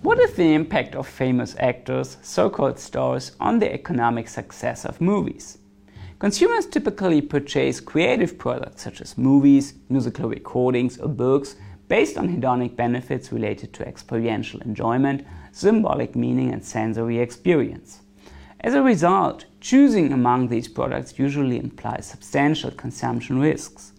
What is the impact of famous actors, so called stars, on the economic success of movies? Consumers typically purchase creative products such as movies, musical recordings, or books based on hedonic benefits related to experiential enjoyment, symbolic meaning, and sensory experience. As a result, choosing among these products usually implies substantial consumption risks.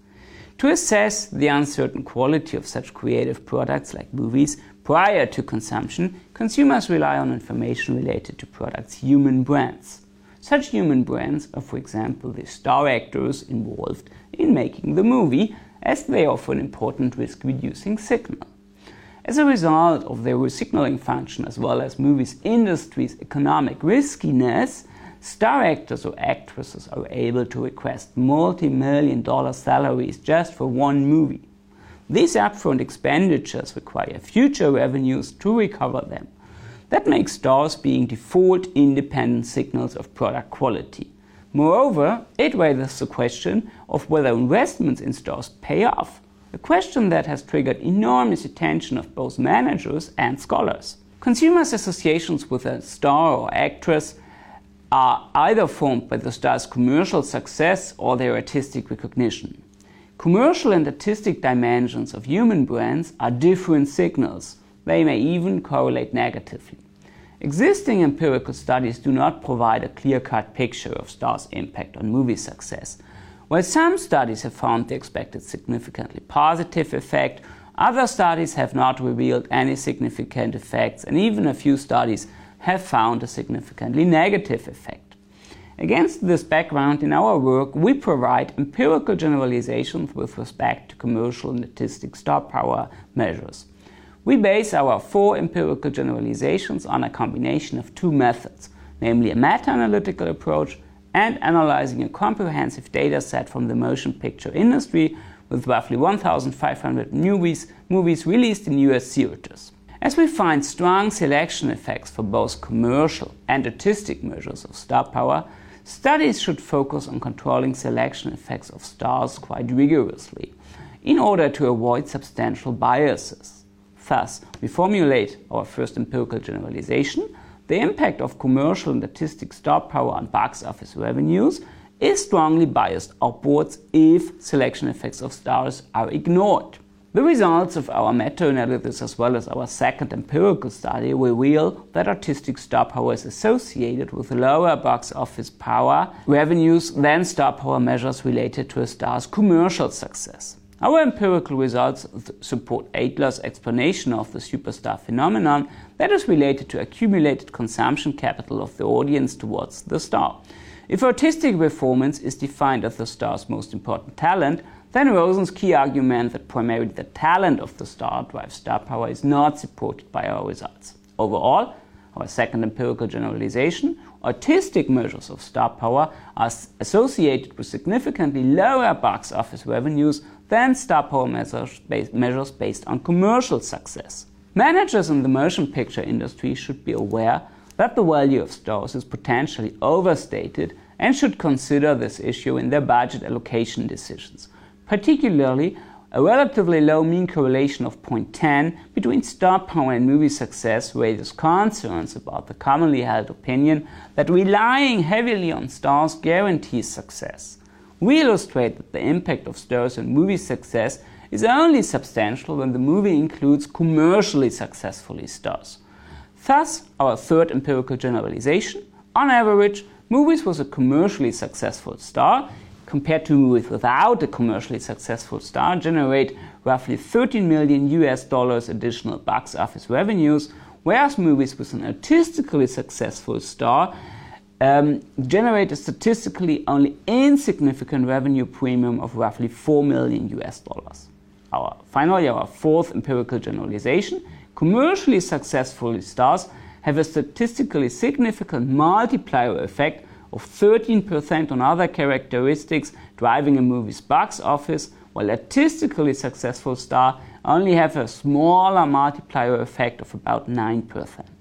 To assess the uncertain quality of such creative products like movies prior to consumption, consumers rely on information related to products' human brands. Such human brands are, for example, the star actors involved in making the movie, as they offer an important risk reducing signal. As a result of their signaling function as well as movies industry's economic riskiness, Star actors or actresses are able to request multi million dollar salaries just for one movie. These upfront expenditures require future revenues to recover them. That makes stars being default independent signals of product quality. Moreover, it raises the question of whether investments in stars pay off, a question that has triggered enormous attention of both managers and scholars. Consumers' associations with a star or actress are either formed by the star's commercial success or their artistic recognition. Commercial and artistic dimensions of human brands are different signals. They may even correlate negatively. Existing empirical studies do not provide a clear cut picture of stars' impact on movie success. While some studies have found the expected significantly positive effect, other studies have not revealed any significant effects, and even a few studies have found a significantly negative effect. Against this background, in our work, we provide empirical generalizations with respect to commercial and artistic star power measures. We base our four empirical generalizations on a combination of two methods, namely a meta analytical approach and analyzing a comprehensive data set from the motion picture industry with roughly 1,500 movies, movies released in US theaters. As we find strong selection effects for both commercial and artistic measures of star power, studies should focus on controlling selection effects of stars quite rigorously in order to avoid substantial biases. Thus, we formulate our first empirical generalization. The impact of commercial and artistic star power on box office revenues is strongly biased upwards if selection effects of stars are ignored. The results of our meta-analysis as well as our second empirical study reveal that artistic star power is associated with lower box office power revenues than star power measures related to a star's commercial success. Our empirical results support Adler's explanation of the superstar phenomenon that is related to accumulated consumption capital of the audience towards the star. If artistic performance is defined as the star's most important talent, then Rosen's key argument that primarily the talent of the star drives star power is not supported by our results. Overall, our second empirical generalization, artistic measures of star power are associated with significantly lower box office revenues than star power measures based, measures based on commercial success. Managers in the motion picture industry should be aware that the value of stars is potentially overstated and should consider this issue in their budget allocation decisions particularly a relatively low mean correlation of 0.10 between star power and movie success raises concerns about the commonly held opinion that relying heavily on stars guarantees success. We illustrate that the impact of stars on movie success is only substantial when the movie includes commercially successful stars. Thus, our third empirical generalization on average, movies with a commercially successful star compared to movies without a commercially successful star generate roughly 13 million US dollars additional box office revenues, whereas movies with an artistically successful star um, generate a statistically only insignificant revenue premium of roughly 4 million US dollars. Our, finally, our fourth empirical generalization commercially successful stars have a statistically significant multiplier effect of 13% on other characteristics driving a movie's box office, while artistically successful star only have a smaller multiplier effect of about 9%.